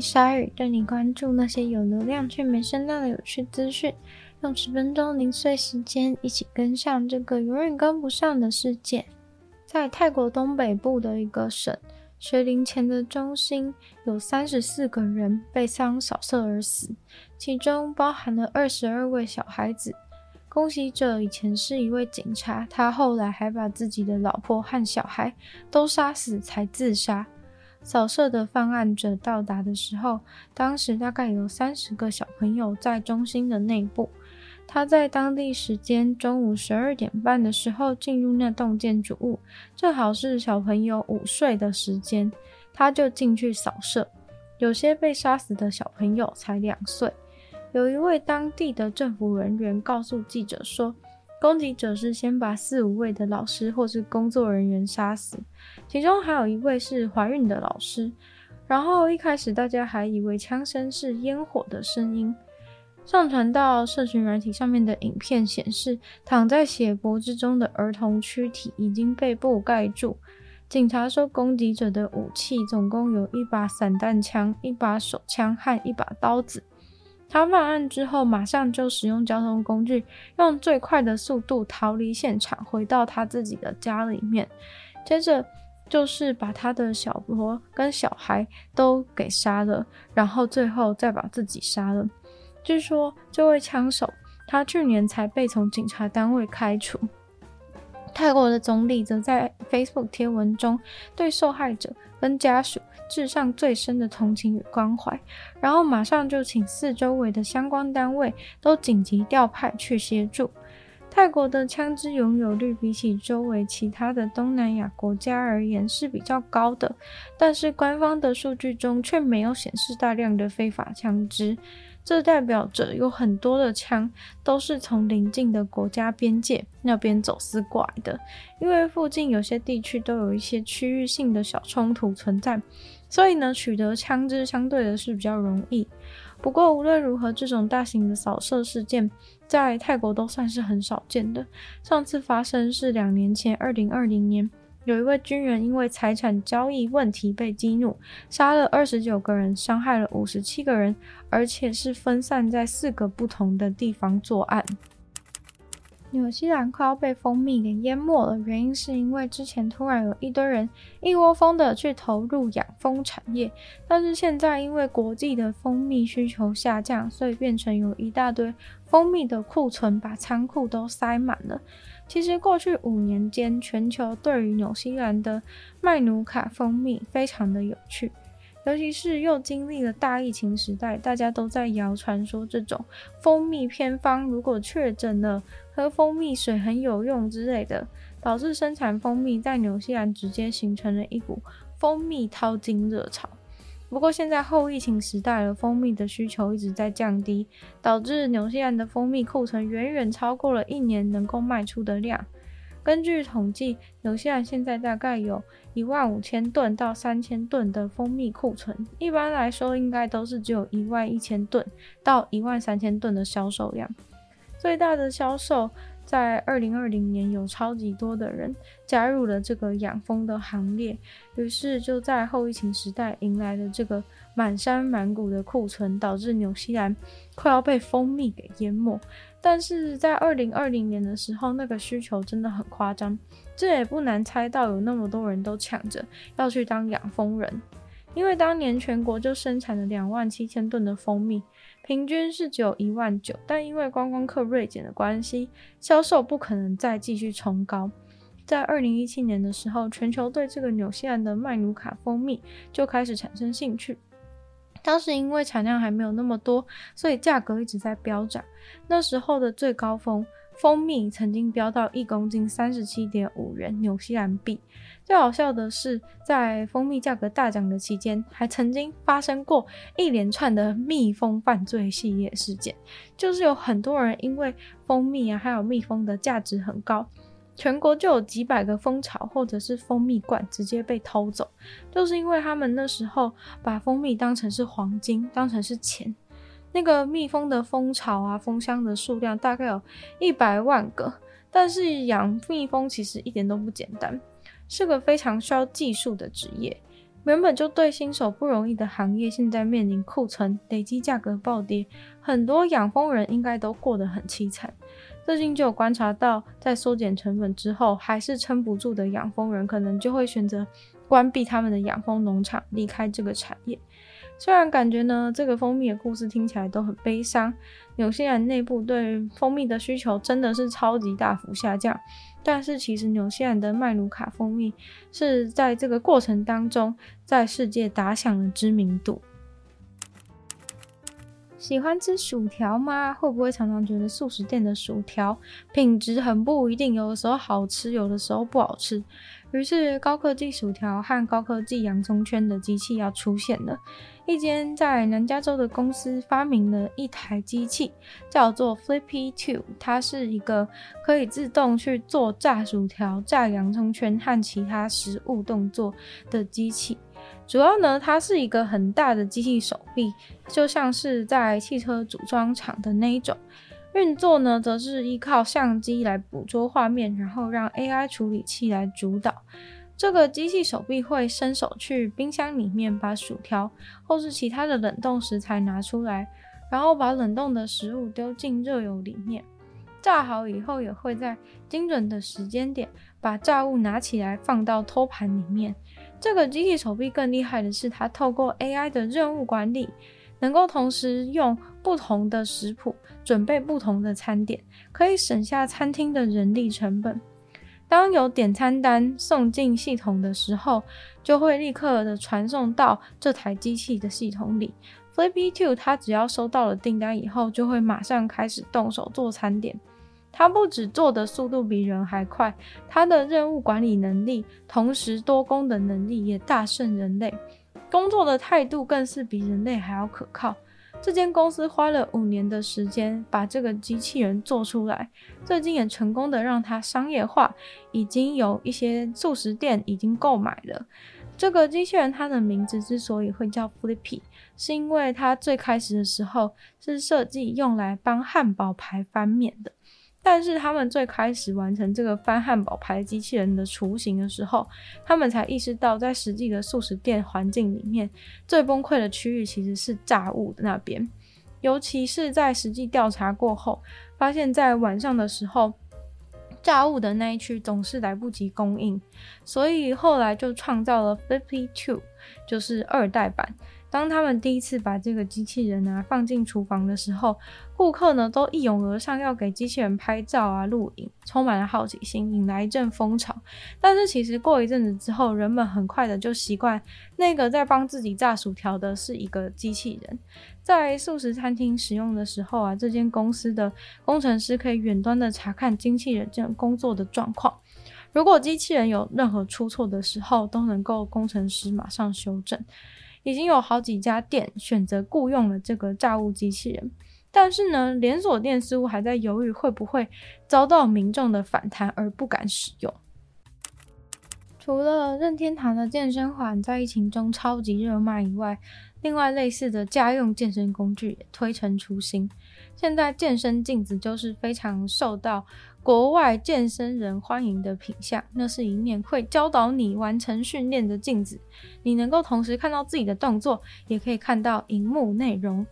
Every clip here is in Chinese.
鲨鱼，带你关注那些有流量却没声量的有趣资讯。用十分钟零碎时间，一起跟上这个永远跟不上的世界。在泰国东北部的一个省。学龄前的中心有三十四个人被枪扫射而死，其中包含了二十二位小孩子。攻击者以前是一位警察，他后来还把自己的老婆和小孩都杀死才自杀。扫射的犯案者到达的时候，当时大概有三十个小朋友在中心的内部。他在当地时间中午十二点半的时候进入那栋建筑物，正好是小朋友午睡的时间，他就进去扫射。有些被杀死的小朋友才两岁。有一位当地的政府人员告诉记者说，攻击者是先把四五位的老师或是工作人员杀死，其中还有一位是怀孕的老师。然后一开始大家还以为枪声是烟火的声音。上传到社群软体上面的影片显示，躺在血泊之中的儿童躯体已经被布盖住。警察说，攻击者的武器总共有一把散弹枪、一把手枪和一把刀子。他犯案之后，马上就使用交通工具，用最快的速度逃离现场，回到他自己的家里面。接着就是把他的小婆跟小孩都给杀了，然后最后再把自己杀了。据说这位枪手，他去年才被从警察单位开除。泰国的总理则在 Facebook 贴文中对受害者跟家属致上最深的同情与关怀，然后马上就请四周围的相关单位都紧急调派去协助。泰国的枪支拥有率比起周围其他的东南亚国家而言是比较高的，但是官方的数据中却没有显示大量的非法枪支。这代表着有很多的枪都是从邻近的国家边界那边走私过来的，因为附近有些地区都有一些区域性的小冲突存在，所以呢，取得枪支相对的是比较容易。不过无论如何，这种大型的扫射事件在泰国都算是很少见的。上次发生是两年前，二零二零年。有一位军人因为财产交易问题被激怒，杀了二十九个人，伤害了五十七个人，而且是分散在四个不同的地方作案。纽西兰快要被蜂蜜给淹没了，原因是因为之前突然有一堆人一窝蜂的去投入养蜂产业，但是现在因为国际的蜂蜜需求下降，所以变成有一大堆蜂蜜的库存把仓库都塞满了。其实过去五年间，全球对于纽西兰的麦努卡蜂蜜非常的有趣，尤其是又经历了大疫情时代，大家都在谣传说这种蜂蜜偏方如果确诊了，喝蜂蜜水很有用之类的，导致生产蜂蜜在纽西兰直接形成了一股蜂蜜淘金热潮。不过现在后疫情时代了，蜂蜜的需求一直在降低，导致纽西兰的蜂蜜库存远远超过了一年能够卖出的量。根据统计，纽西兰现在大概有一万五千吨到三千吨的蜂蜜库存，一般来说应该都是只有一万一千吨到一万三千吨的销售量。最大的销售。在二零二零年，有超级多的人加入了这个养蜂的行列，于是就在后疫情时代迎来了这个满山满谷的库存，导致纽西兰快要被蜂蜜给淹没。但是在二零二零年的时候，那个需求真的很夸张，这也不难猜到有那么多人都抢着要去当养蜂人。因为当年全国就生产了两万七千吨的蜂蜜，平均是只有一万九，但因为观光客锐减的关系，销售不可能再继续冲高。在二零一七年的时候，全球对这个纽西兰的麦努卡蜂蜜就开始产生兴趣。当时因为产量还没有那么多，所以价格一直在飙涨。那时候的最高峰，蜂蜜曾经飙到一公斤三十七点五元纽西兰币。最好笑的是，在蜂蜜价格大涨的期间，还曾经发生过一连串的蜜蜂犯罪系列事件，就是有很多人因为蜂蜜啊，还有蜜蜂的价值很高。全国就有几百个蜂巢或者是蜂蜜罐直接被偷走，就是因为他们那时候把蜂蜜当成是黄金，当成是钱。那个蜜蜂的蜂巢啊，蜂箱的数量大概有一百万个，但是养蜜蜂其实一点都不简单，是个非常需要技术的职业。原本就对新手不容易的行业，现在面临库存累积、价格暴跌，很多养蜂人应该都过得很凄惨。最近就有观察到，在缩减成本之后，还是撑不住的养蜂人，可能就会选择关闭他们的养蜂农场，离开这个产业。虽然感觉呢，这个蜂蜜的故事听起来都很悲伤，纽西兰内部对蜂蜜的需求真的是超级大幅下降，但是其实纽西兰的麦卢卡蜂蜜是在这个过程当中，在世界打响了知名度。喜欢吃薯条吗？会不会常常觉得速食店的薯条品质很不一定，有的时候好吃，有的时候不好吃？于是高科技薯条和高科技洋葱圈的机器要出现了。一间在南加州的公司发明了一台机器，叫做 Flippy Two，它是一个可以自动去做炸薯条、炸洋葱圈和其他食物动作的机器。主要呢，它是一个很大的机器手臂，就像是在汽车组装厂的那一种。运作呢，则是依靠相机来捕捉画面，然后让 AI 处理器来主导。这个机器手臂会伸手去冰箱里面把薯条或是其他的冷冻食材拿出来，然后把冷冻的食物丢进热油里面，炸好以后也会在精准的时间点把炸物拿起来放到托盘里面。这个机器手臂更厉害的是，它透过 AI 的任务管理，能够同时用不同的食谱准备不同的餐点，可以省下餐厅的人力成本。当有点餐单送进系统的时候，就会立刻的传送到这台机器的系统里。Flippy Two 它只要收到了订单以后，就会马上开始动手做餐点。它不止做的速度比人还快，它的任务管理能力，同时多工的能力也大胜人类，工作的态度更是比人类还要可靠。这间公司花了五年的时间把这个机器人做出来，最近也成功的让它商业化，已经有一些素食店已经购买了。这个机器人它的名字之所以会叫 Flippy，是因为它最开始的时候是设计用来帮汉堡排翻面的。但是他们最开始完成这个翻汉堡排机器人的雏形的时候，他们才意识到，在实际的素食店环境里面，最崩溃的区域其实是炸物的那边。尤其是在实际调查过后，发现在晚上的时候，炸物的那一区总是来不及供应，所以后来就创造了 Flippy Two，就是二代版。当他们第一次把这个机器人啊放进厨房的时候，顾客呢都一拥而上要给机器人拍照啊录影，充满了好奇心，引来一阵风潮。但是其实过一阵子之后，人们很快的就习惯那个在帮自己炸薯条的是一个机器人。在素食餐厅使用的时候啊，这间公司的工程师可以远端的查看机器人这工作的状况。如果机器人有任何出错的时候，都能够工程师马上修正。已经有好几家店选择雇佣了这个炸物机器人，但是呢，连锁店似乎还在犹豫会不会遭到民众的反弹而不敢使用。除了任天堂的健身环在疫情中超级热卖以外，另外类似的家用健身工具也推陈出新。现在健身镜子就是非常受到国外健身人欢迎的品相，那是一面会教导你完成训练的镜子，你能够同时看到自己的动作，也可以看到荧幕内容。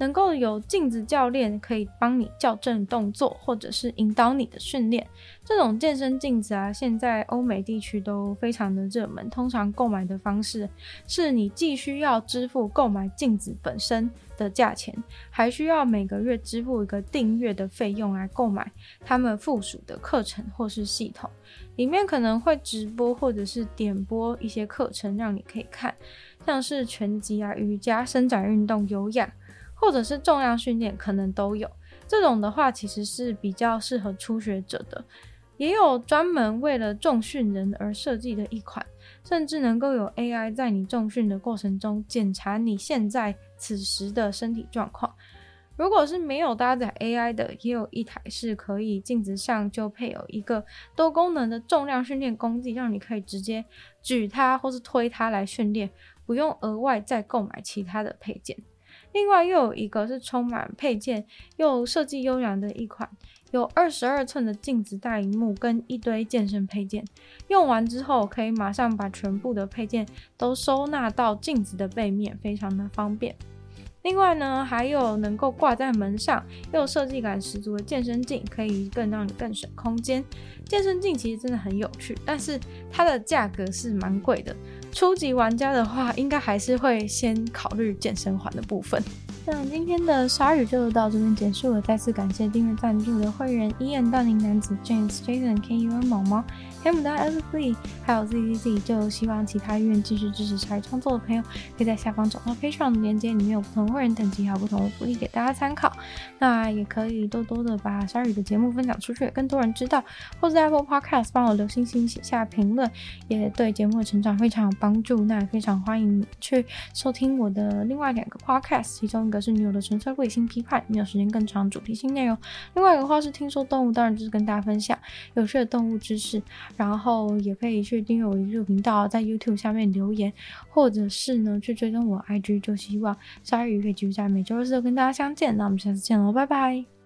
能够有镜子教练可以帮你校正动作，或者是引导你的训练。这种健身镜子啊，现在欧美地区都非常的热门。通常购买的方式是你既需要支付购买镜子本身的价钱，还需要每个月支付一个订阅的费用来购买他们附属的课程或是系统。里面可能会直播或者是点播一些课程让你可以看，像是拳击啊、瑜伽、伸展运动、有氧。或者是重量训练可能都有，这种的话其实是比较适合初学者的。也有专门为了重训人而设计的一款，甚至能够有 AI 在你重训的过程中检查你现在此时的身体状况。如果是没有搭载 AI 的，也有一台是可以镜子上就配有一个多功能的重量训练工具，让你可以直接举它或是推它来训练，不用额外再购买其他的配件。另外又有一个是充满配件又设计优良的一款。有二十二寸的镜子大荧幕跟一堆健身配件，用完之后可以马上把全部的配件都收纳到镜子的背面，非常的方便。另外呢，还有能够挂在门上又设计感十足的健身镜，可以更让你更省空间。健身镜其实真的很有趣，但是它的价格是蛮贵的。初级玩家的话，应该还是会先考虑健身环的部分。那今天的鲨鱼就到这边结束了，再次感谢订阅赞助的会员伊恩、大龄男子 James、Jason、KUN、毛毛、M 大 S Lee，还有 ZZZ。就希望其他愿意继续支持鲨鱼创作的朋友，可以在下方找到 Patreon 的链接，里面有不同会员等级还有不同的福利给大家参考。那也可以多多的把鲨鱼的节目分享出去，更多人知道，或者在 Apple Podcast 帮我留星星、写下评论，也对节目的成长非常有帮助。那也非常欢迎去收听我的另外两个 Podcast，其中。一个是女友的纯粹理性批判，没有时间更长主题性内容。另外一个话是听说动物，当然就是跟大家分享有趣的动物知识。然后也可以去订阅我的 YouTube 频道，在 YouTube 下面留言，或者是呢去追踪我 IG。就希望鲨鱼可以继续在每周四都跟大家相见。那我们下次见喽，拜拜。